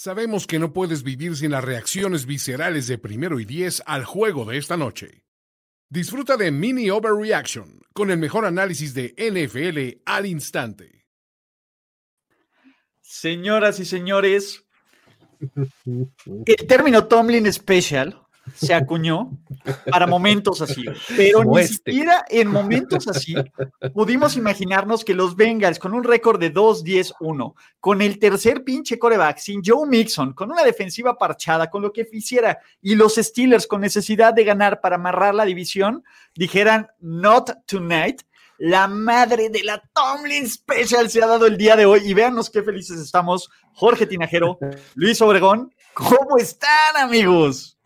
Sabemos que no puedes vivir sin las reacciones viscerales de primero y diez al juego de esta noche. Disfruta de Mini Overreaction con el mejor análisis de NFL al instante. Señoras y señores, el término Tomlin Special se acuñó para momentos así, pero ni este. siquiera en momentos así pudimos imaginarnos que los Bengals con un récord de 2-10-1, con el tercer pinche coreback, sin Joe Mixon, con una defensiva parchada, con lo que hiciera, y los Steelers con necesidad de ganar para amarrar la división, dijeran not tonight. La madre de la Tomlin Special se ha dado el día de hoy y véanos qué felices estamos. Jorge Tinajero, Luis Obregón, ¿cómo están amigos?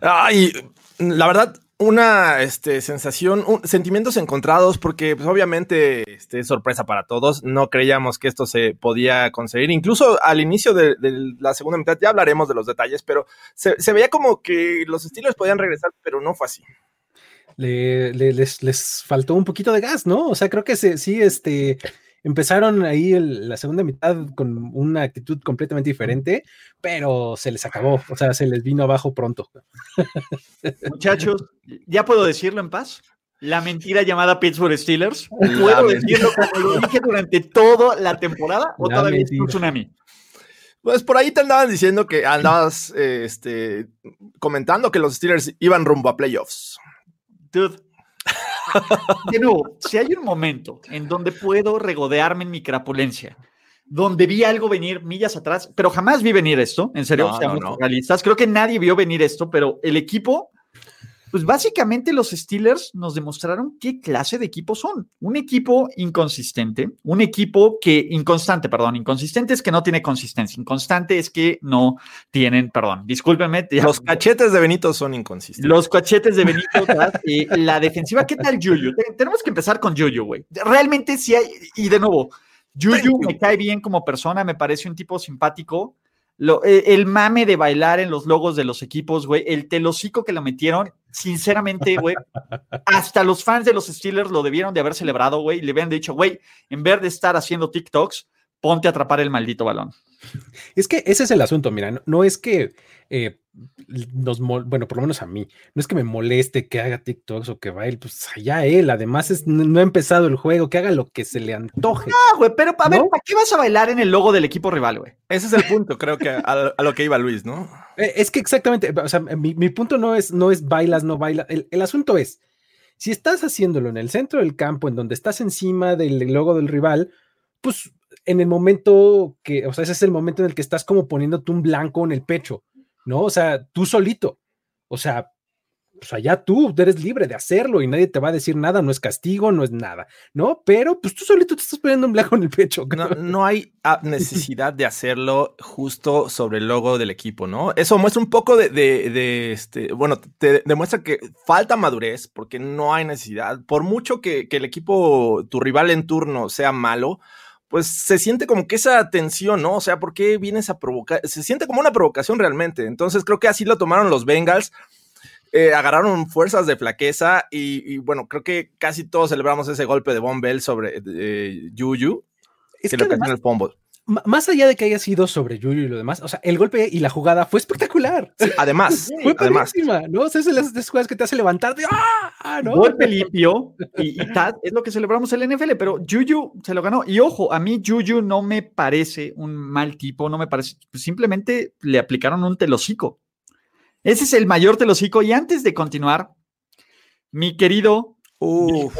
Ay, la verdad, una este, sensación, sentimientos encontrados, porque pues, obviamente este, es sorpresa para todos. No creíamos que esto se podía conseguir. Incluso al inicio de, la segunda mitad, ya hablaremos de los detalles, pero se, veía como que los estilos podían regresar, pero no fue así. les, les, faltó un poquito de gas, ¿no? O sea, creo que sí, este Empezaron ahí la segunda mitad con una actitud completamente diferente, pero se les acabó, o sea, se les vino abajo pronto. Muchachos, ¿ya puedo decirlo en paz? La mentira llamada Pittsburgh Steelers. ¿Puedo decirlo como lo dije durante toda la temporada o todavía es un tsunami? Pues por ahí te andaban diciendo que andabas este, comentando que los Steelers iban rumbo a playoffs. Dude, de nuevo, si hay un momento en donde puedo regodearme en mi crapulencia, donde vi algo venir millas atrás, pero jamás vi venir esto, en serio, seamos realistas. Creo que nadie vio venir esto, pero el equipo pues básicamente los Steelers nos demostraron qué clase de equipo son. Un equipo inconsistente, un equipo que, inconstante, perdón, inconsistente es que no tiene consistencia, inconstante es que no tienen, perdón, discúlpenme. Los cachetes de Benito son inconsistentes. Los cachetes de Benito, eh, la defensiva, ¿qué tal Juju? Tenemos que empezar con Juju, güey. Realmente sí hay, y de nuevo, Juju me cae bien como persona, me parece un tipo simpático. Eh, el mame de bailar en los logos de los equipos, güey, el telocico que lo metieron, sinceramente, güey, hasta los fans de los Steelers lo debieron de haber celebrado, güey, y le habían dicho, güey, en vez de estar haciendo TikToks, ponte a atrapar el maldito balón. Es que ese es el asunto, mira, no es que eh, nos, bueno, por lo menos a mí, no es que me moleste que haga TikToks o que baile, pues allá él, además es, no ha empezado el juego, que haga lo que se le antoje. No, güey, pero a ver, ¿para qué vas a bailar en el logo del equipo rival, güey? Ese es el punto, creo que a, lo que iba Luis, ¿no? Eh, es que exactamente, o sea, mi, punto no es, no es bailas, no bailas, el, el asunto es, si estás haciéndolo en el centro del campo, en donde estás encima del logo del rival, pues en el momento que, o sea, ese es el momento en el que estás como poniéndote un blanco en el pecho ¿no? O sea, tú solito. O sea, pues allá tú eres libre de hacerlo y nadie te va a decir nada, no es castigo, no es nada, ¿no? Pero pues tú solito te estás poniendo un blanco en el pecho. No, hay ah, necesidad de hacerlo justo sobre el logo del equipo, ¿no? Eso muestra un poco de, de, este, bueno, te demuestra que falta madurez porque no hay necesidad. Por mucho que, que el equipo, tu rival en turno sea malo, pues se siente como que esa tensión, ¿no? O sea, ¿por qué vienes a provocar? Se siente como una provocación realmente. Entonces creo que así lo tomaron los Bengals. Eh, agarraron fuerzas de flaqueza y, bueno, creo que casi todos celebramos ese golpe de Von Bell sobre eh, Juju, es que, lo que en el fumble más allá de que haya sido sobre Yuyu y lo demás, o sea, el golpe y la jugada fue espectacular. además, fue además. ¿no? O sea, es de las, jugadas que te hace levantar de ¡ah! ¿no? Golpe limpio y, tal, es lo que celebramos en el NFL, pero Juju se lo ganó. Y ojo, a mí Juju no me parece un mal tipo, no me parece, simplemente le aplicaron un telocico. Ese es el mayor telocico. Y antes de continuar, mi querido Uf,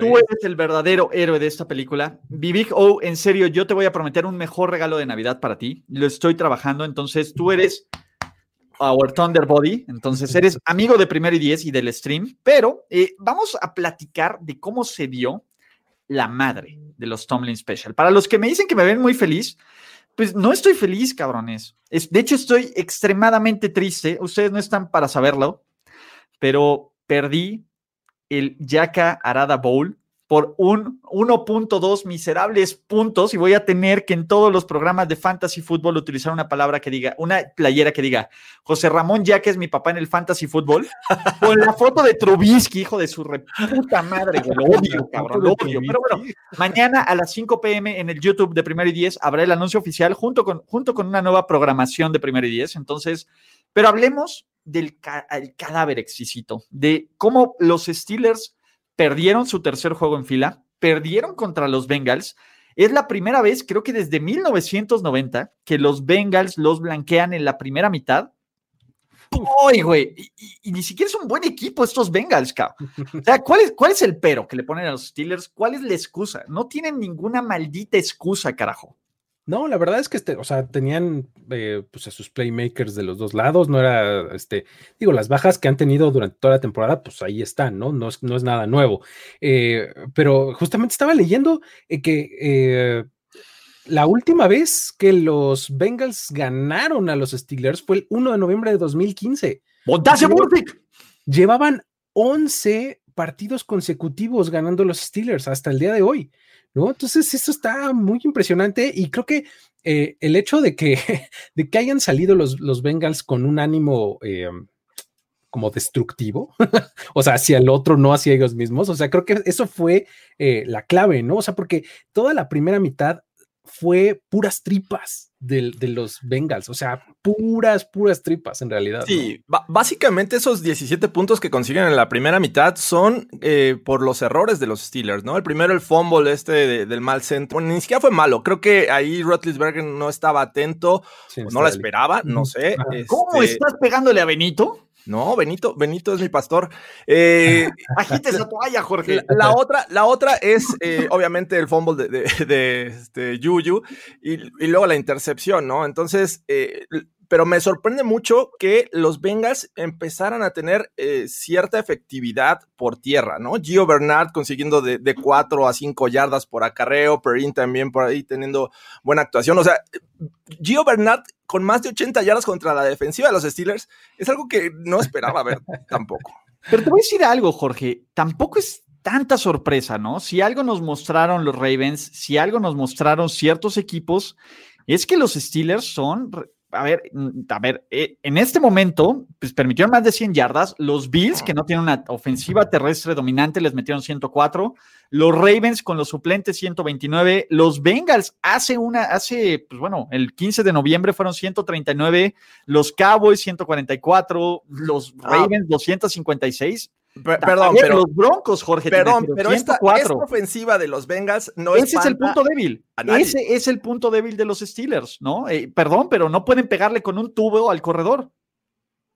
tú eres el verdadero héroe de esta película. Big O, en serio, yo te voy a prometer un mejor regalo de Navidad para ti. Lo estoy trabajando, entonces tú eres our Thunder Body, entonces eres amigo de Primero y Diez y del stream, pero eh, vamos a platicar de cómo se dio la madre de los Tomlin Special. Para los que me dicen que me ven muy feliz, pues no estoy feliz, cabrones. Es, de hecho, estoy extremadamente triste. Ustedes no están para saberlo, pero perdí el Yaka Arada Bowl por un 1.2 miserables puntos y voy a tener que en todos los programas de fantasy fútbol utilizar una palabra que diga, una playera que diga José Ramón ya que es mi papá en el fantasy fútbol, con la foto de Trubisky, hijo de su puta madre, lo odio, cabrón, lo odio. Pero bueno, mañana a las 5 pm en el YouTube de Primero y Diez habrá el anuncio oficial junto con, junto con una nueva programación de Primero y Diez. Entonces, pero hablemos del cadáver exquisito, de cómo los Steelers perdieron su tercer juego en fila, perdieron contra los Bengals. Es la primera vez, creo que desde 1990, que los Bengals los blanquean en la primera mitad. ¡Uy, güey! Y, ni siquiera es un buen equipo estos Bengals, cabrón. O sea, ¿cuál es, ¿cuál es el pero que le ponen a los Steelers? ¿Cuál es la excusa? No tienen ninguna maldita excusa, carajo. No, la verdad es que este, o sea, tenían eh, pues a sus playmakers de los dos lados, no era, este, digo, las bajas que han tenido durante toda la temporada, pues ahí están, ¿no? No es, no es nada nuevo. Eh, pero justamente estaba leyendo eh, que la última vez que los Bengals ganaron a los Steelers fue el 1 de noviembre de 2015. Llevaban 11 partidos consecutivos ganando los Steelers hasta el día de hoy. ¿No? Entonces, eso está muy impresionante y creo que eh, el hecho de que, de que hayan salido los, los Bengals con un ánimo eh, como destructivo, o sea, hacia el otro, no hacia ellos mismos, o sea, creo que eso fue eh, la clave, ¿no? O sea, porque toda la primera mitad fue puras tripas de, los Bengals, o sea, puras, puras tripas en realidad. Sí, básicamente esos 17 puntos que consiguen en la primera mitad son eh, por los errores de los Steelers, ¿no? El primero, el fumble este del mal centro, ni siquiera fue malo, creo que ahí Rotlisberger no estaba atento, no la esperaba, no sé. ¿Cómo este estás pegándole a Benito? No, Benito, Benito es mi pastor. Eh, Agite esa toalla, Jorge. La, otra, la otra es eh, obviamente el fumble de, de, este, Yuyu y, y, luego la intercepción, ¿no? Entonces, eh, pero me sorprende mucho que los Bengals empezaran a tener eh, cierta efectividad por tierra, ¿no? Gio Bernard consiguiendo de, de 4 a 5 yardas por acarreo, Perrin también por ahí teniendo buena actuación. O sea, Gio Bernard con más de 80 yardas contra la defensiva de los Steelers es algo que no esperaba ver tampoco. Pero te voy a decir algo, Jorge, tampoco es tanta sorpresa, ¿no? Si algo nos mostraron los Ravens, si algo nos mostraron ciertos equipos, es que los Steelers son a ver, mm, a ver, eh, en este momento, pues permitieron más de 100 yardas. Los Bills, que no tienen una ofensiva terrestre dominante, les metieron 104. Los Ravens con los suplentes 129. Los Bengals hace una, hace, pues bueno, el 15 de noviembre fueron 139. Los Cowboys 144. Los. Ravens 256 perdón, pero los Broncos, Jorge. Perdón, pero esta, ofensiva de los Bengals no es. Ese es el punto débil. Ese es el punto débil de los Steelers, ¿no? Eh, perdón, pero no pueden pegarle con un tubo al corredor.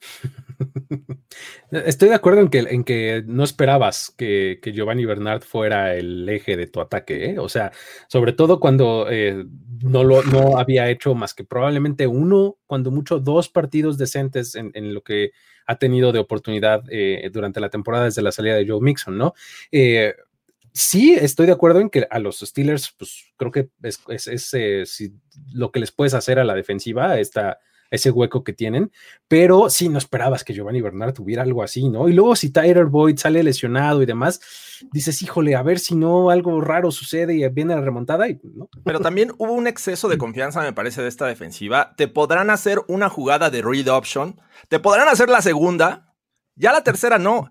Estoy de acuerdo en que, en que no esperabas que, Giovanni Bernard fuera el eje de tu ataque, ¿eh? o sea, sobre todo cuando eh, no, lo, no había hecho más que probablemente uno, cuando mucho dos partidos decentes en, en lo que ha tenido de oportunidad eh, durante la temporada desde la salida de Joe Mixon, ¿no? Eh, sí, estoy de acuerdo en que a los Steelers, pues creo que es, eh, lo que les puedes hacer a la defensiva, está ese hueco que tienen, pero sí no esperabas que Giovanni Bernard tuviera algo así, ¿no? Y luego si Tyler Boyd sale lesionado y demás, dices, híjole, a ver si no algo raro sucede y viene la remontada, y, ¿no? Pero también hubo un exceso de confianza, me parece, de esta defensiva. Te podrán hacer una jugada de read option, te podrán hacer la segunda, ya la tercera no.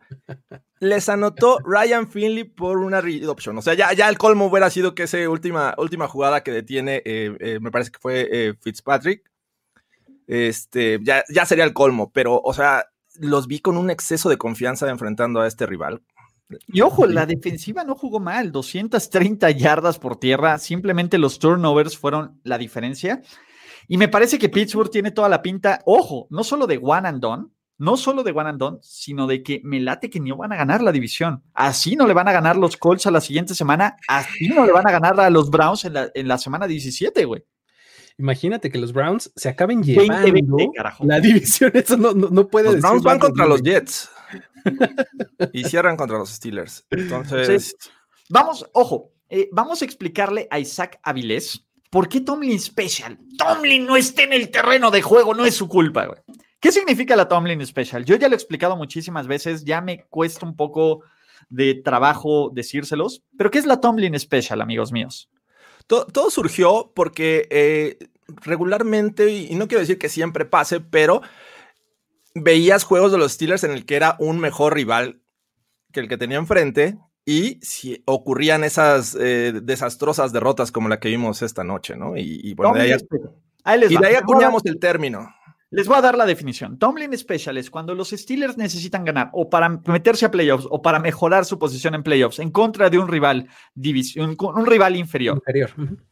Les anotó Ryan Finley por una read option. O sea, ya, ya el colmo hubiera sido que esa última, última jugada que detiene, eh, eh, me parece que fue eh, Fitzpatrick, este, ya, ya sería el colmo, pero, o sea, los vi con un exceso de confianza enfrentando a este rival. Y ojo, la defensiva no jugó mal, 230 yardas por tierra, simplemente los turnovers fueron la diferencia. Y me parece que Pittsburgh tiene toda la pinta, ojo, no solo de one and done, no solo de one and done, sino de que me late que no van a ganar la división. Así no le van a ganar los Colts a la siguiente semana, así no le van a ganar a los Browns en la, en la semana 17, güey. Imagínate que los Browns se acaben llevando la división. Eso no, no, puede los Browns van contra los Jets y cierran contra los Steelers. Entonces, vamos, ojo, eh, vamos a explicarle a Isaac Avilés por qué Tomlin Special. Tomlin no está en el terreno de juego, no es su culpa, güey. ¿Qué significa la Tomlin Special? Yo ya lo he explicado muchísimas veces, ya me cuesta un poco de trabajo decírselos. Pero ¿qué es la Tomlin Special, amigos míos? Todo, todo surgió porque eh, regularmente, y no quiero decir que siempre pase, pero veías juegos de los Steelers en el que era un mejor rival que el que tenía enfrente y si ocurrían esas eh, desastrosas derrotas como la que vimos esta noche, ¿no? Y, y bueno, de ahí, y de ahí acuñamos el término. Les voy a dar la definición. Tomlin Special es cuando los Steelers necesitan ganar o para meterse a playoffs o para mejorar su posición en playoffs en contra de un rival división, un rival inferior.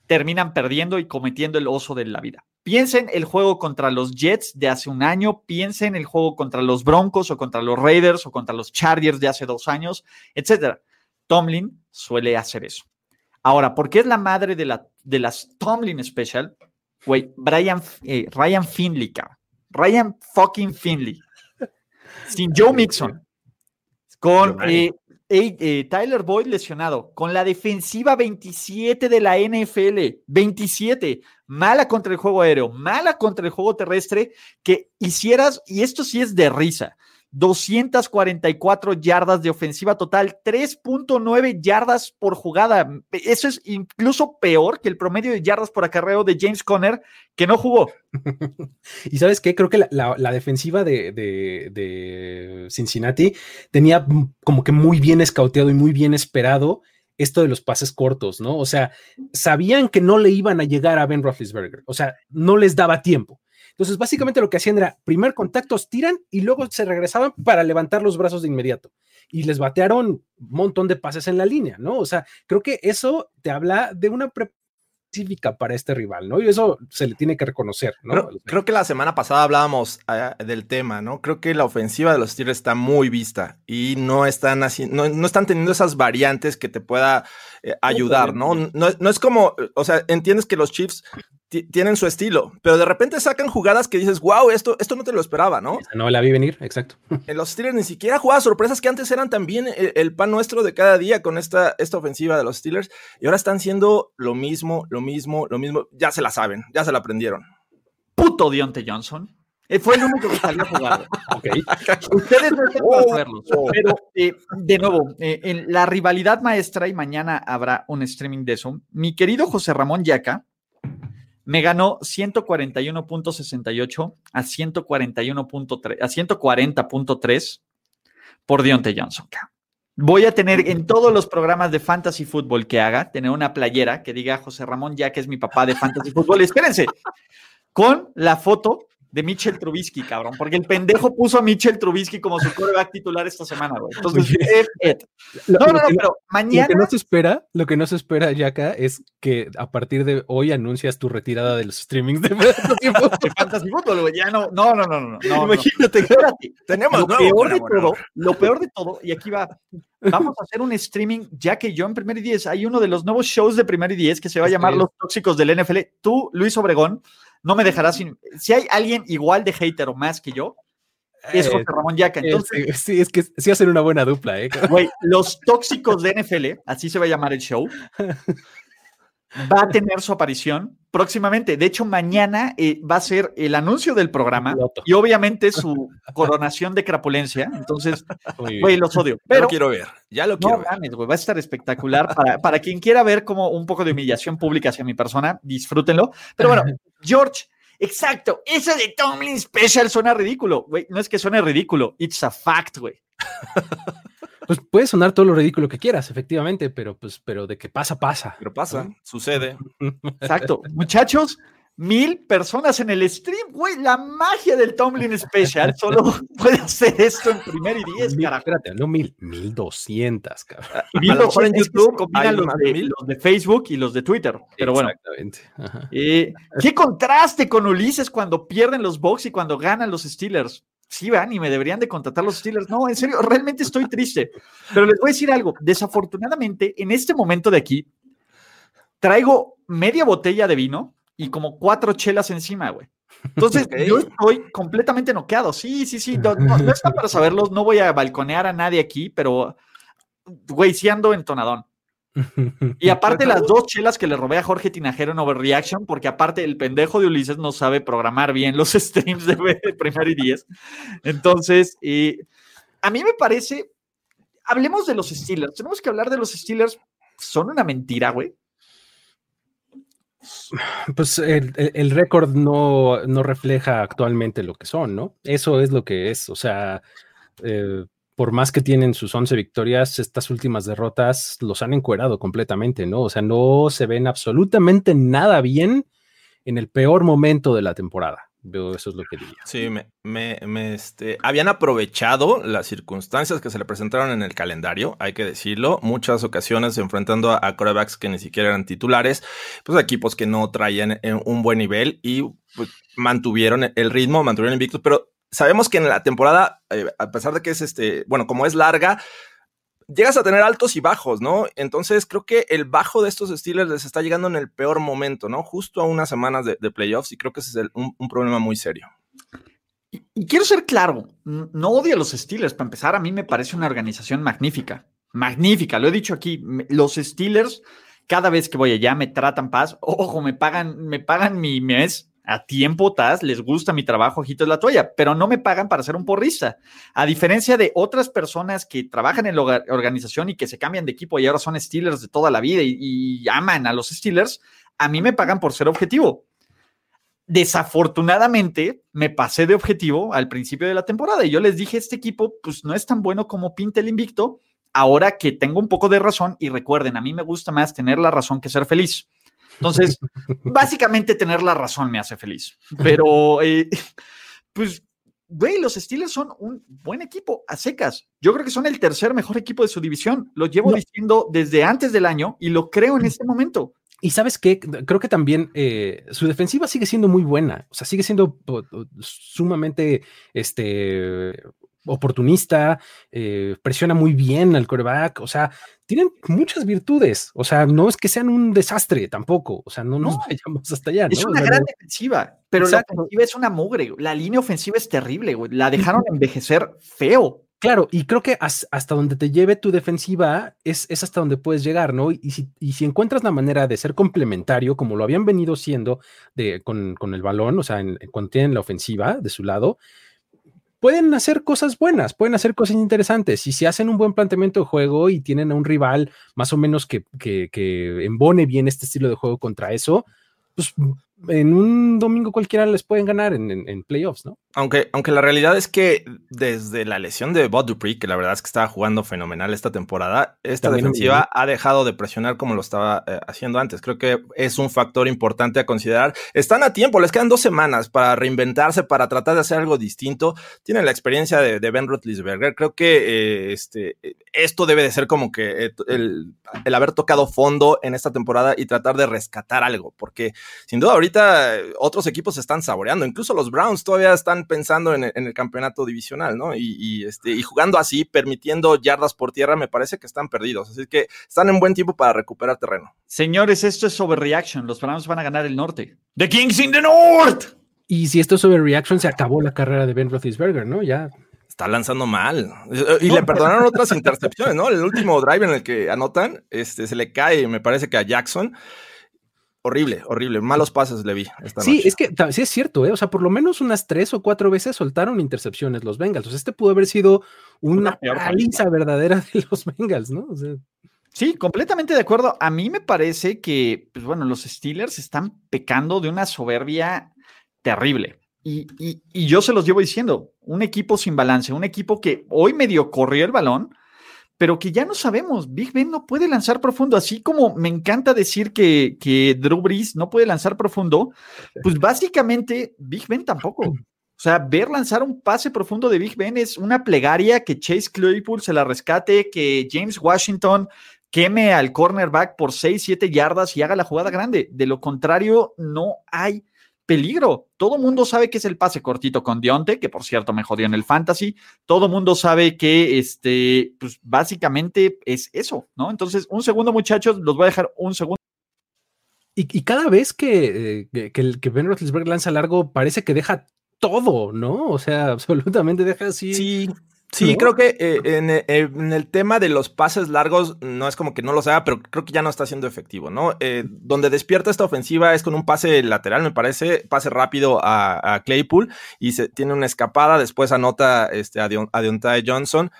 Terminan perdiendo y cometiendo el oso de la vida. Piensen el juego contra los Jets de hace un año, piensen el juego contra los Broncos o contra los Raiders o contra los Chargers de hace dos años, etcétera. Tomlin suele hacer eso. Ahora, ¿por qué es la madre de, la, de las Tomlin Special? Güey, Brian, eh, Ryan Finley, cabrón. Ryan fucking Finley. Sin Joe Mixon. Con eh, eh, eh, Tyler Boyd lesionado. Con la defensiva 27 de la NFL. 27. Mala contra el juego aéreo. Mala contra el juego terrestre. Que hicieras, y esto sí es de risa. 244 yardas de ofensiva total, 3.9 yardas por jugada. Eso es incluso peor que el promedio de yardas por acarreo de James Conner, que no jugó. Y sabes qué, creo que la, defensiva de, Cincinnati tenía como que muy bien escauteado y muy bien esperado esto de los pases cortos, ¿no? O sea, sabían que no le iban a llegar a Ben Roethlisberger, o sea, no les daba tiempo. Entonces, básicamente lo que hacían era, primer contacto, tiran y luego se regresaban para levantar los brazos de inmediato. Y les batearon un montón de pases en la línea, ¿no? O sea, creo que eso te habla de una pre específica para este rival, ¿no? Y eso se le tiene que reconocer, ¿no? Creo, creo que la semana pasada hablábamos ah, del tema, ¿no? Creo que la ofensiva de los Steelers está muy vista y no están así, no, no están teniendo esas variantes que te pueda eh, ayudar, ¿no? ¿no? No es como, o sea, entiendes que los Chiefs tienen su estilo, pero de repente sacan jugadas que dices, wow, esto, esto no te lo esperaba, ¿no? No la vi venir, exacto. En los Steelers ni siquiera jugadas sorpresas que antes eran también el, el pan nuestro de cada día con esta, esta ofensiva de los Steelers y ahora están siendo lo mismo, lo mismo, lo mismo. Ya se la saben, ya se la aprendieron. Puto Dionte Johnson. Eh, fue el único que salió a jugar. Ok. Ustedes no están para saberlo, oh. pero eh, de nuevo, eh, en la rivalidad maestra, y mañana habrá un streaming de eso, mi querido José Ramón Yaca me ganó 141.68 a 141.3 a 140.3 por Dionte Johnson. Voy a tener en todos los programas de fantasy fútbol que haga, tener una playera que diga José Ramón Yaca es mi papá de fantasy fútbol. Espérense, con la foto de Mitchell Trubisky, cabrón, porque el pendejo puso a Mitchell Trubisky como su coreback titular esta semana, güey. Entonces. F it. Lo- no, lo no, no, que pero Lo mañana que no se espera, lo que no se espera, Yaka, es que a partir de hoy anuncias tu retirada de los streamings de fantasy fútbol, güey, ya no, no, no, no, no, no, no. Imagínate, Espérate, tenemos lo nuevo peor de colaborador. todo, lo peor de todo, y aquí va, vamos a hacer un streaming, ya que yo en Primer y Diez, hay uno de los nuevos shows de Primer y Diez que se va a llamar. Los Tóxicos del NFL. Tú, Luis Obregón, no me dejarás sin, si hay alguien igual de hater o más que yo, es Eh, José Ramón Yaca. Entonces, Este, sí, es que sí hacen una buena dupla, ¿eh? Güey, los tóxicos de NFL, así se va a llamar el show, va a tener su aparición próximamente. De hecho, mañana eh, va a ser el anuncio del programa y obviamente su coronación de crapulencia. Entonces, güey, los odio. Ya Pero lo quiero ver, ya lo quiero no ver. güey, va a estar espectacular. Para, para quien quiera ver como un poco de humillación pública hacia mi persona, disfrútenlo. Pero bueno, George, exacto, eso de Tomlin Special suena ridículo. Güey, no es que suene ridículo, it's a fact, güey. Pues puede sonar todo lo ridículo que quieras, efectivamente, pero pues, pero de que pasa, pasa. Pero pasa, sucede. Exacto. Muchachos, mil personas en el stream, güey. La magia del Tomlin Special solo puede hacer esto en primer y diez, Mil- carajo. espérate, no mil, mil doscientas, cabrón. Y mil en YouTube combinan los de, los Facebook y los de Twitter. Pero bueno, Exactamente. Ajá. eh, qué contraste con Ulises cuando pierden los Bucks y cuando ganan los Steelers. Sí, van y me deberían de contratar los Steelers. No, en serio, realmente estoy triste. Pero les voy a decir algo. Desafortunadamente, en este momento de aquí, traigo media botella de vino y como cuatro chelas encima, güey. Entonces, yo estoy completamente noqueado. Sí, sí, sí. No, no- no está para saberlos. No voy a balconear a nadie aquí, pero, güey, sí ando entonadón. Y aparte las dos chelas que le robé a Jorge Tinajero en Overreaction, porque aparte el pendejo de Ulises no sabe programar bien los streams de, de Primero y Diez. Entonces, eh, a mí me parece, hablemos de los Steelers. Tenemos que hablar de los Steelers. Son una mentira, güey. Pues el, récord no, no, refleja actualmente lo que son, ¿no? Eso es lo que es. O sea, eh, por más que tienen sus 11 victorias, estas últimas derrotas los han encuerado completamente, ¿no? O sea, no se ven absolutamente nada bien en el peor momento de la temporada. Eso es lo que diría. Sí, me, me, este, habían aprovechado las circunstancias que se le presentaron en el calendario, hay que decirlo, muchas ocasiones enfrentando a, corebacks que ni siquiera eran titulares, pues equipos que no traían eh, un buen nivel y pues, mantuvieron el ritmo, mantuvieron invictos, pero sabemos que en la temporada, eh, a pesar de que es este, bueno, como es larga, llegas a tener altos y bajos, ¿no? Entonces creo que el bajo de estos Steelers les está llegando en el peor momento, ¿no? Justo a unas semanas de, playoffs y creo que ese es un, problema muy serio. Y, quiero ser claro, no odio a los Steelers, para empezar, a mí me parece una organización magnífica, magnífica, lo he dicho aquí, los Steelers cada vez que voy allá me tratan paz, ojo, me pagan, me pagan mi mes a tiempo, tas, les gusta mi trabajo, ojito es la toalla, pero no me pagan para ser un porrista. A diferencia de otras personas que trabajan en la organización y que se cambian de equipo y ahora son Steelers de toda la vida y, aman a los Steelers, a mí me pagan por ser objetivo. Desafortunadamente, me pasé de objetivo al principio de la temporada y yo les dije, este equipo pues no es tan bueno como pinta el invicto, ahora que tengo un poco de razón y recuerden, a mí me gusta más tener la razón que ser feliz. Entonces, básicamente tener la razón me hace feliz. Pero, eh, pues, güey, los Steelers son un buen equipo a secas. Yo creo que son el tercer mejor equipo de su división. Lo llevo diciendo desde antes del año y lo creo en este momento. Y sabes qué, creo que también eh, su defensiva sigue siendo muy buena, o sea, sigue siendo sumamente este, oportunista, eh, presiona muy bien al coreback, o sea, tienen muchas virtudes, o sea, no es que sean un desastre tampoco, o sea, no nos vayamos hasta allá. Es una gran defensiva, pero la ofensiva es una mugre, la línea ofensiva es terrible, la dejaron envejecer feo. Claro, y creo que hasta donde te lleve tu defensiva es, es hasta donde puedes llegar, ¿no? Y si, y si, encuentras la manera de ser complementario, como lo habían venido siendo de, con, con el balón, o sea, cuando tienen la ofensiva de su lado, pueden hacer cosas buenas, pueden hacer cosas interesantes. Y si hacen un buen planteamiento de juego y tienen a un rival más o menos que, que, que embone bien este estilo de juego contra eso, pues en un domingo cualquiera les pueden ganar en, playoffs, ¿no? Aunque, aunque la realidad es que desde la lesión de Bob Dupree, que la verdad es que estaba jugando fenomenal esta temporada, esta defensiva ha dejado de presionar como lo estaba eh, haciendo antes. Creo que es un factor importante a considerar. Están a tiempo, les quedan dos semanas para reinventarse, para tratar de hacer algo distinto. Tienen la experiencia de, Ben Roethlisberger. Creo que eh, este, esto debe de ser como que eh, el, el haber tocado fondo en esta temporada y tratar de rescatar algo, porque sin duda ahorita eh, otros equipos se están saboreando, incluso los Browns todavía están pensando en, el campeonato divisional, ¿no? Y, este, y jugando así, permitiendo yardas por tierra, me parece que están perdidos. Así que están en buen tiempo para recuperar terreno. Señores, esto es overreaction. Los Browns van a ganar el norte. The Kings in the North. Y si esto es overreaction, se acabó la carrera de Ben Roethlisberger, ¿no? Ya está lanzando mal. Y le perdonaron otras intercepciones, ¿no? El último drive en el que anotan, este, se le cae, me parece que a Jackson horrible, horrible. Malos pases le vi. Esta sí, es que sí es cierto, ¿eh? O sea, por lo menos unas tres o cuatro veces soltaron intercepciones los Bengals. O sea, este pudo haber sido una paliza verdadera de los Bengals, ¿no? Sí, completamente de acuerdo. A mí me parece que, pues bueno, los Steelers están pecando de una soberbia terrible. Y, y yo se los llevo diciendo, un equipo sin balance, un equipo que hoy medio corrió el balón, pero que ya no sabemos. Big Ben no puede lanzar profundo, así como me encanta decir que, que Drew Brees no puede lanzar profundo, pues básicamente Big Ben tampoco. O sea, ver lanzar un pase profundo de Big Ben es una plegaria que Chase Claypool se la rescate, que James Washington queme al cornerback por 6, 7 yardas y haga la jugada grande. De lo contrario, no hay peligro. Todo mundo sabe que es el pase cortito con Dionte, que por cierto me jodió en el fantasy. Todo mundo sabe que este, pues básicamente es eso, ¿no? Entonces, un segundo, muchachos, los voy a dejar un segundo. Y, cada vez que, eh, que, que, Ben Roethlisberger lanza largo, parece que deja todo, ¿no? O sea, absolutamente deja así. Sí, Sí, creo que eh, eh, en, el tema de los pases largos no es como que no los haga, pero creo que ya no está siendo efectivo, ¿no? Eh, donde despierta esta ofensiva es con un pase lateral, me parece, pase rápido a, Claypool y se tiene una escapada, después anota este, a, Deontay Johnson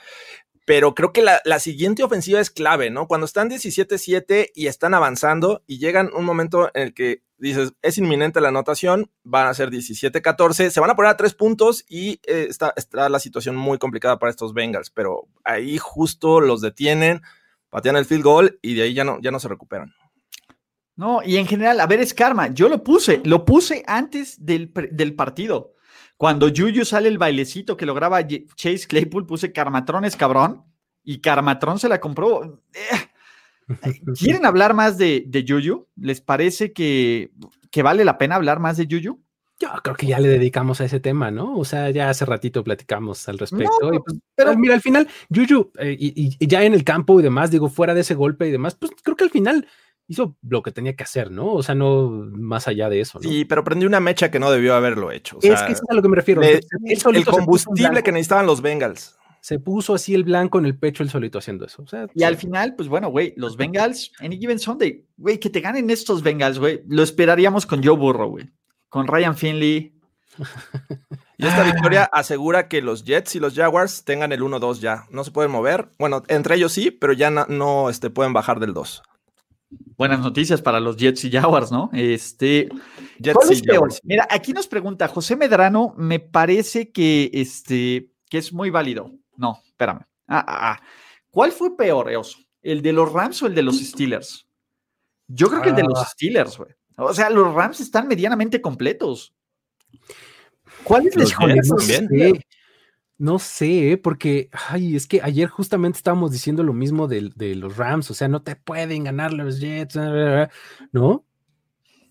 pero creo que la, la, siguiente ofensiva es clave, ¿no? Cuando están 17-7 y están avanzando y llegan un momento en el que dices, es inminente la anotación, van a ser 17-14, se van a poner a tres puntos y eh, está, está, la situación muy complicada para estos Bengals, pero ahí justo los detienen, patean el field goal y de ahí ya no, ya no se recuperan. No, y en general, a ver, es karma. Yo lo puse, lo puse antes del, del partido. Cuando Juju sale el bailecito que lograba Chase Claypool, puse Carmatrones cabrón y Carmatron se la compró. Eh, ¿Quieren hablar más de, de Juju? ¿Les parece que, que, vale la pena hablar más de Juju? Yo creo que ya le dedicamos a ese tema, ¿no? O sea, ya hace ratito platicamos al respecto. No, pues, pero mira, al final, Juju, eh, y, y, ya en el campo y demás, digo, fuera de ese golpe y demás, pues creo que al final hizo lo que tenía que hacer, ¿no? O sea, no más allá de eso. ¿no? Sí, pero prendió una mecha que no debió haberlo hecho. O sea, es que es a lo que me refiero. Le, el combustible que necesitaban los Bengals. Se puso así el blanco en el pecho el solito haciendo eso. O sea, y sí. al final, pues bueno, güey, los Bengals, en Given Sunday, güey, que te ganen estos Bengals, güey, lo esperaríamos con Joe Burrow, güey. Con Ryan Finley. Y esta victoria asegura que los Jets y los Jaguars tengan el 1-2 ya. No se pueden mover. Bueno, entre ellos sí, pero ya no, no este, pueden bajar del 2 buenas noticias para los Jets y Jaguars, ¿no? Este, Jets y Jaguars. Mira, aquí nos pregunta José Medrano, me parece que este que es muy válido. No, espérame. Ah, ah, ah. ¿Cuál fue peor, Eoso? ¿El de los Rams o el de los Steelers? Yo creo que el de los Steelers, güey. O sea, los Rams están medianamente completos. ¿Cuál es les también? No sé, porque, ay, es que ayer justamente estábamos diciendo lo mismo de, de, los Rams, o sea, no te pueden ganar los Jets, ¿no?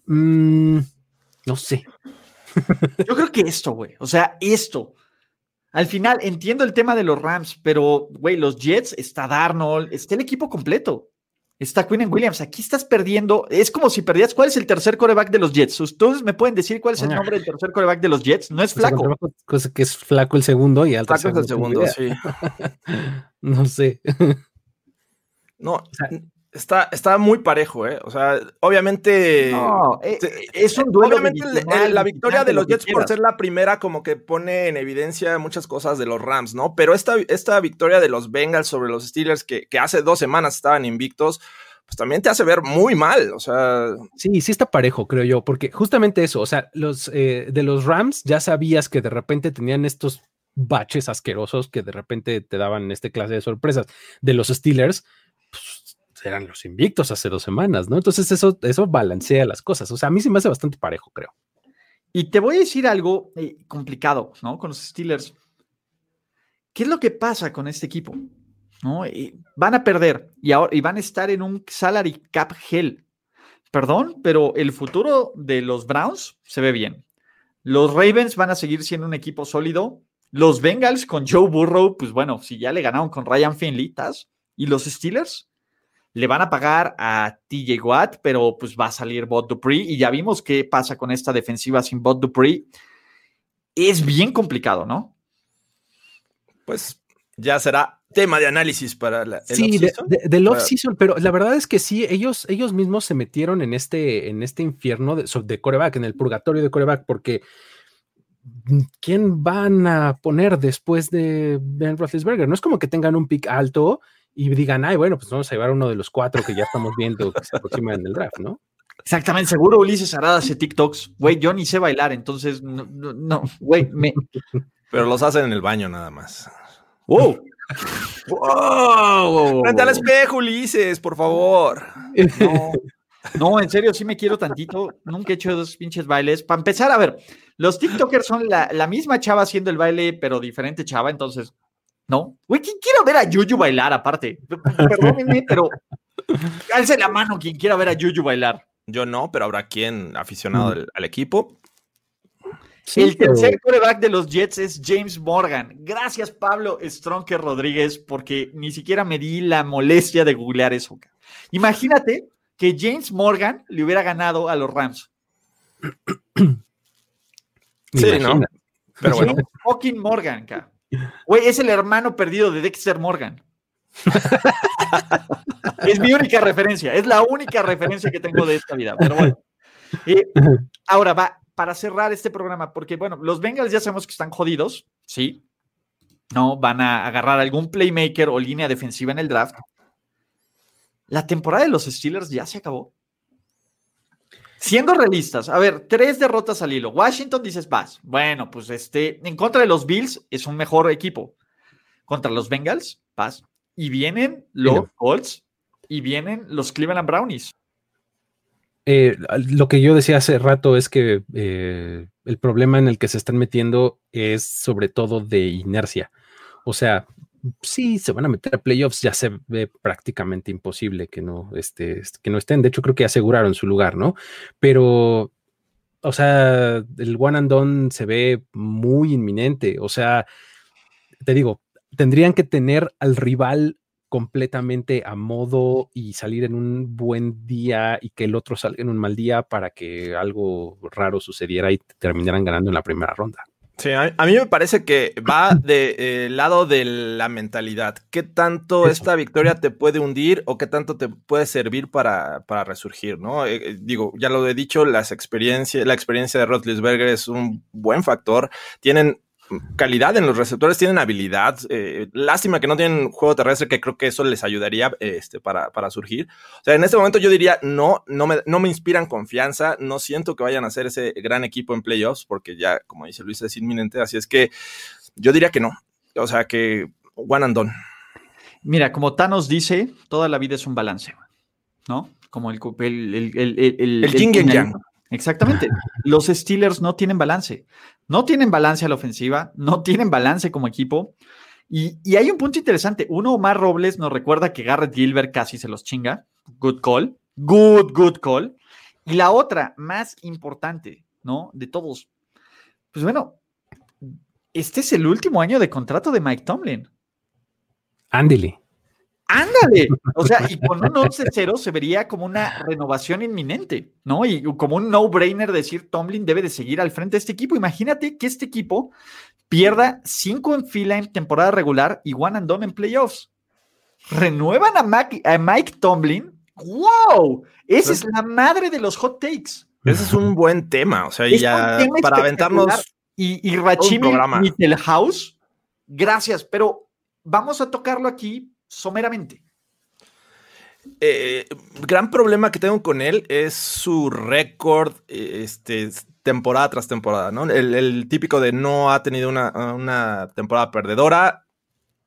Mm, no sé. Yo creo que esto, güey, o sea, esto. Al final entiendo el tema de los Rams, pero, güey, los Jets, está Darnold, está el equipo completo. Está Quinn Williams. Aquí estás perdiendo. Es como si perdías. ¿Cuál es el tercer coreback de los Jets? ¿Ustedes me pueden decir cuál es el nombre del tercer coreback de los Jets? No es flaco. Cosa que es flaco el segundo y alto. Flaco es el segundo, sí. no sé. No, o sea, está, está muy parejo, ¿eh? O sea, obviamente. No, es un duelo. Obviamente, el, la victoria de los Jets por ser la primera, como que pone en evidencia muchas cosas de los Rams, ¿no? Pero esta, esta victoria de los Bengals sobre los Steelers, que, que hace dos semanas estaban invictos, pues también te hace ver muy mal, o sea. Sí, sí está parejo, creo yo, porque justamente eso, o sea, los eh, de los Rams ya sabías que de repente tenían estos baches asquerosos que de repente te daban este clase de sorpresas. De los Steelers, eran los invictos hace dos semanas, ¿no? Entonces eso, eso balancea las cosas. O sea, a mí se me hace bastante parejo, creo. Y te voy a decir algo eh, complicado, ¿no? Con los Steelers. ¿Qué es lo que pasa con este equipo? ¿No? Y van a perder y, ahora, y van a estar en un salary cap hell. Perdón, pero el futuro de los Browns se ve bien. Los Ravens van a seguir siendo un equipo sólido. Los Bengals con Joe Burrow, pues bueno, si ya le ganaron con Ryan Finley. Y los Steelers, le van a pagar a TJ Watt, pero pues va a salir Bot Dupree y ya vimos qué pasa con esta defensiva sin Bot Dupree. Es bien complicado, ¿no? Pues ya será tema de análisis para la, el sí. De, de, del off-season, pero la verdad es que sí, ellos, ellos mismos se metieron en este, en este infierno de, de coreback, en el purgatorio de coreback, porque ¿quién van a poner después de Ben Roethlisberger? No es como que tengan un pick alto y digan, ay, bueno, pues vamos a llevar uno de los cuatro que ya estamos viendo que se aproximan en el draft, ¿no? Exactamente, seguro Ulises Arada hace TikToks. Güey, yo ni sé bailar, entonces, no, güey, me... Pero los hacen en el baño nada más. ¡Wow! ¡Wow! Frente al espejo, Ulises, por favor. No, no, en serio, sí me quiero tantito. Nunca he hecho esos pinches bailes. Para empezar, a ver, los TikTokers son la, la misma chava haciendo el baile, pero diferente chava, entonces ¿no? Güey, quiero ver a Yuyu bailar aparte. Perdónenme, pero alce la mano quien quiera ver a Yuyu bailar. Yo no, pero habrá quien aficionado al, al equipo. Sí, el tercer coreback de los Jets es James Morgan. Gracias, Pablo Stronker Rodríguez, porque ni siquiera me di la molestia de googlear eso. Imagínate que James Morgan le hubiera ganado a los Rams. sí, ¿no? Pero bueno. Fucking Morgan, cara. Güey, es el hermano perdido de Dexter Morgan. es mi única referencia, es la única referencia que tengo de esta vida. Pero bueno. Ahora va, para cerrar este programa, porque bueno, los Bengals ya sabemos que están jodidos, sí. ¿no? Van a agarrar algún playmaker o línea defensiva en el draft. La temporada de los Steelers ya se acabó. Siendo realistas, a ver, tres derrotas al hilo. Washington dices, vas. Bueno, pues este, en contra de los Bills es un mejor equipo. Contra los Bengals, vas. Y vienen los Colts y vienen los Cleveland Brownies. Eh, lo que yo decía hace rato es que eh, el problema en el que se están metiendo es sobre todo de inercia. O sea, sí se van a meter a playoffs, ya se ve prácticamente imposible que no, que no estén. De hecho, creo que aseguraron su lugar, ¿no? Pero, o sea, el one and done se ve muy inminente. O sea, te digo, tendrían que tener al rival completamente a modo y salir en un buen día y que el otro salga en un mal día para que algo raro sucediera y terminaran ganando en la primera ronda. Sí, a, mí me parece que va del de, eh, lado de la mentalidad. ¿Qué tanto esta victoria te puede hundir o qué tanto te puede servir para, para resurgir? ¿no? Eh, eh, digo, ya lo he dicho, las experiencias, la experiencia de Rotlisberger es un buen factor. Tienen calidad en los receptores, tienen habilidad. Eh, lástima que no tienen juego terrestre, que creo que eso les ayudaría este, para, para, surgir. O sea, en este momento yo diría, no, no me, no me inspiran confianza, no siento que vayan a ser ese gran equipo en playoffs, porque ya, como dice Luis, es inminente. Así es que yo diría que no. O sea, que one and done. Mira, como Thanos dice, toda la vida es un balance, ¿no? Como el, el, el, el, el yin y yang. Exactamente. Los Steelers no tienen balance. No tienen balance a la ofensiva, no tienen balance como equipo. Y, hay un punto interesante. Uno, Omar Robles nos recuerda que Garrett Gilbert casi se los chinga. Good call. Good, good call. Y la otra, más importante, ¿no? De todos. Pues bueno, este es el último año de contrato de Mike Tomlin. Ándele. Ándale. O sea, y con un 11-0 se vería como una renovación inminente, ¿no? Y como un no-brainer decir Tomlin debe de seguir al frente de este equipo. Imagínate que este equipo pierda cinco en fila en temporada regular y one and done en playoffs. Renuevan a, Mike Tomlin. ¡Wow! Esa es la madre de los hot takes. Ese es un buen tema. O sea, ya para aventarnos. Y, y Rachimi House, gracias, pero vamos a tocarlo aquí someramente. Eh, gran problema que tengo con él es su récord este, temporada tras temporada, ¿no? El, típico de no ha tenido una, temporada perdedora.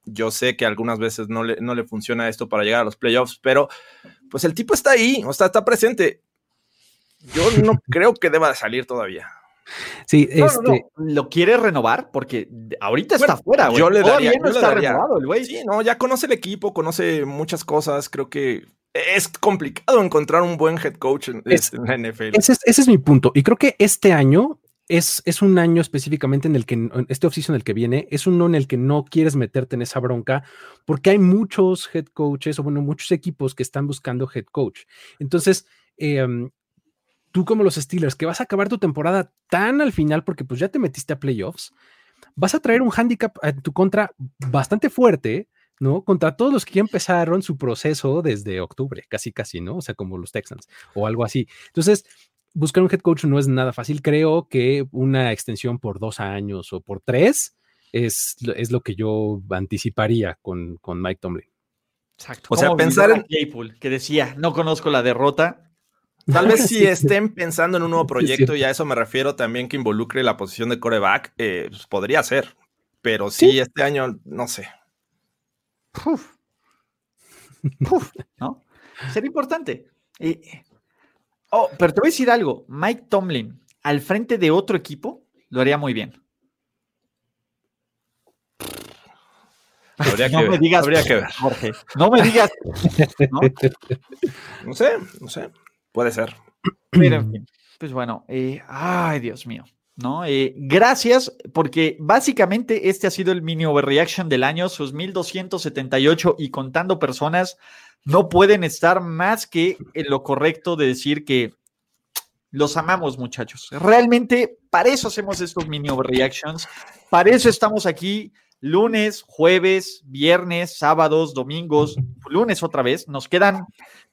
Yo sé que algunas veces no le, no le, funciona esto para llegar a los playoffs, pero pues el tipo está ahí, o sea, está presente. Yo no creo que deba salir todavía. Sí, este... lo quiere renovar porque ahorita está fuera, Yo le daría, no está renovado el güey. Sí, no, ya conoce el equipo, conoce muchas cosas. Creo que es complicado encontrar un buen head coach en, la NFL. Ese es, mi punto. Y creo que este año es, es, un año específicamente en el que, este offseason en el que viene, es uno en el que no quieres meterte en esa bronca porque hay muchos head coaches o bueno, muchos equipos que están buscando head coach. Entonces, eh, tú como los Steelers, que vas a acabar tu temporada tan al final porque pues ya te metiste a playoffs, vas a traer un handicap en tu contra bastante fuerte, ¿no? Contra todos los que ya empezaron su proceso desde octubre, casi, casi, ¿no? O sea, como los Texans o algo así. Entonces, buscar un head coach no es nada fácil. Creo que una extensión por dos años o por tres es, es lo que yo anticiparía con, con Mike Tomlin. Exacto. O sea, pensar en Claypool, que decía, no conozco la derrota, Tal vez si estén pensando en un nuevo proyecto, y a eso me refiero también que involucre la posición de coreback, eh, pues, podría ser. Pero sí, este año, no sé. ¿No? Sería importante. oh, pero te voy a decir algo. Mike Tomlin, al frente de otro equipo, lo haría muy bien. no me digas, habría que ver. Jorge, no me digas. no sé, no sé. Puede ser. pues bueno, eh, ay, Dios mío. ¿no? Eh, gracias, porque básicamente este ha sido el mini overreaction del año, sus 1278 y contando personas no pueden estar más que en lo correcto de decir que los amamos, muchachos. Realmente, para eso hacemos estos mini overreactions, para eso estamos aquí lunes, jueves, viernes, sábados, domingos, lunes otra vez. Nos quedan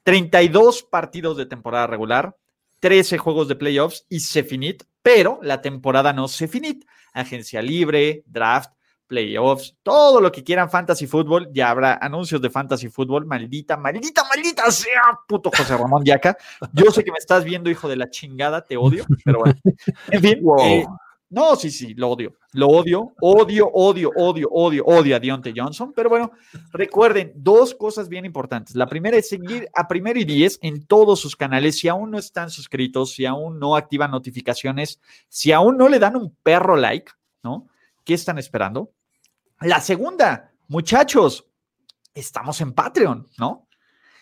32 partidos de temporada regular, 13 juegos de playoffs y se finit, pero la temporada no se finit. Agencia libre, draft, playoffs, todo lo que quieran fantasy fútbol, ya habrá anuncios de fantasy fútbol, maldita, maldita, maldita sea, puto José Ramón Yaca. Yo sé que me estás viendo, hijo de la chingada, te odio, pero bueno. En fin, eh, no, sí, sí, lo odio, lo odio, odio, odio, odio, odio, odio a Deontay Johnson, pero bueno, recuerden dos cosas bien importantes. La primera es seguir a primero y diez en todos sus canales, si aún no están suscritos, si aún no activan notificaciones, si aún no le dan un perro like, ¿no? ¿Qué están esperando? La segunda, muchachos, estamos en Patreon, ¿no?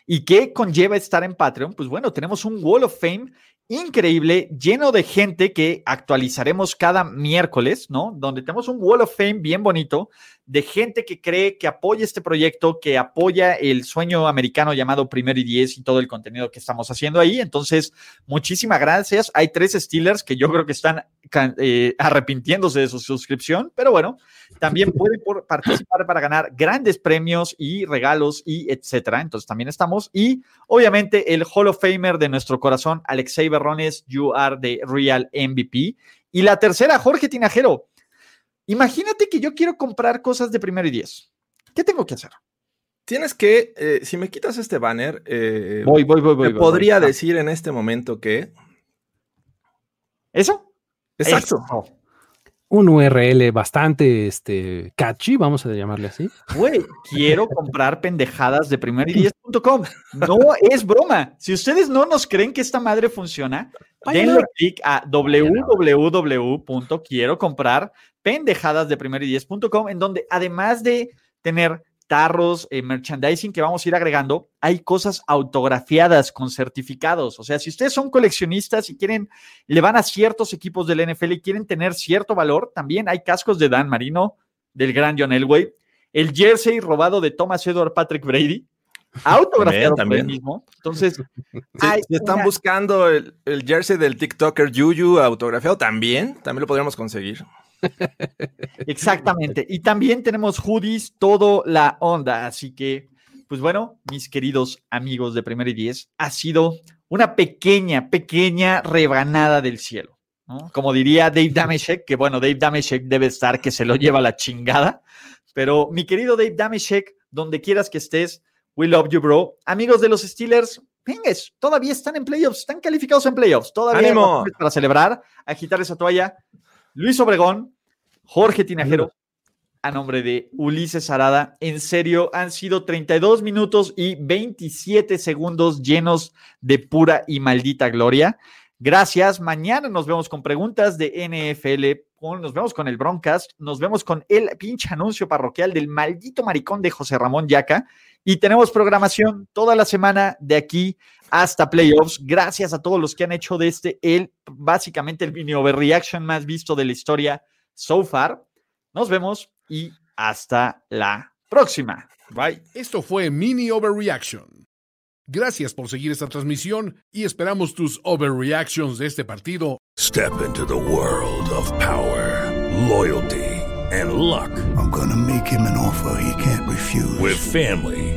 ¿Y qué conlleva estar en Patreon? Pues bueno, tenemos un Wall of Fame increíble, lleno de gente que actualizaremos cada miércoles, ¿no? Donde tenemos un Wall of Fame bien bonito de gente que cree que apoya este proyecto, que apoya el sueño americano llamado Primero y Diez y todo el contenido que estamos haciendo ahí. Entonces, muchísimas gracias. Hay tres Steelers que yo creo que están eh, arrepintiéndose de su suscripción, pero bueno, también pueden participar para ganar grandes premios y regalos y etcétera. Entonces, también estamos. Y obviamente, el Hall of Famer de nuestro corazón, Alexei Berrones, you are the real MVP. Y la tercera, Jorge Tinajero. Imagínate que yo quiero comprar cosas de primero y diez. ¿Qué tengo que hacer? Tienes que, eh, si me quitas este banner, eh, voy, voy, voy, voy. podría decir en este momento que. ¿Eso? Exacto. Un URL bastante este, catchy, vamos a llamarle así. Güey, quiero comprar pendejadas de primer y No es broma. Si ustedes no nos creen que esta madre funciona, denle clic a www.quiero pendejadas de primer y diez.com, en donde además de tener tarros, eh, merchandising que vamos a ir agregando, hay cosas autografiadas con certificados. O sea, si ustedes son coleccionistas y quieren, le van a ciertos equipos del NFL y quieren tener cierto valor, también hay cascos de Dan Marino, del gran John Elway, el jersey robado de Thomas Edward Patrick Brady, autografiado también, por mismo. Entonces, si, están buscando el, el, jersey del TikToker Yuyu autografiado, también, también lo podríamos conseguir. Exactamente. Y también tenemos hoodies, todo la onda. Así que, pues bueno, mis queridos amigos de Primer y Diez, ha sido una pequeña, pequeña rebanada del cielo. Como diría Dave Dameshek, que bueno, Dave Dameshek debe estar que se lo lleva la chingada. Pero mi querido Dave Dameshek, donde quieras que estés, we love you, bro. Amigos de los Steelers, vengas, todavía están en playoffs, están calificados en playoffs. Todavía para celebrar, agitar esa toalla. Luis Obregón, Jorge Tinajero, a nombre de Ulises Arada. En serio, han sido 32 minutos y 27 segundos llenos de pura y maldita gloria. Gracias. Mañana nos vemos con preguntas de NFL. Nos vemos con el Broncast. Nos vemos con el pinche anuncio parroquial del maldito maricón de José Ramón Yaca. Y tenemos programación toda la semana de aquí hasta playoffs. Gracias a todos los que han hecho de este el básicamente el mini overreaction más visto de la historia so far. Nos vemos y hasta la próxima. Bye. Esto fue Mini Overreaction. Gracias por seguir esta transmisión y esperamos tus overreactions de este partido. Step into the world of power, loyalty and luck. I'm gonna make him an offer he can't refuse. With family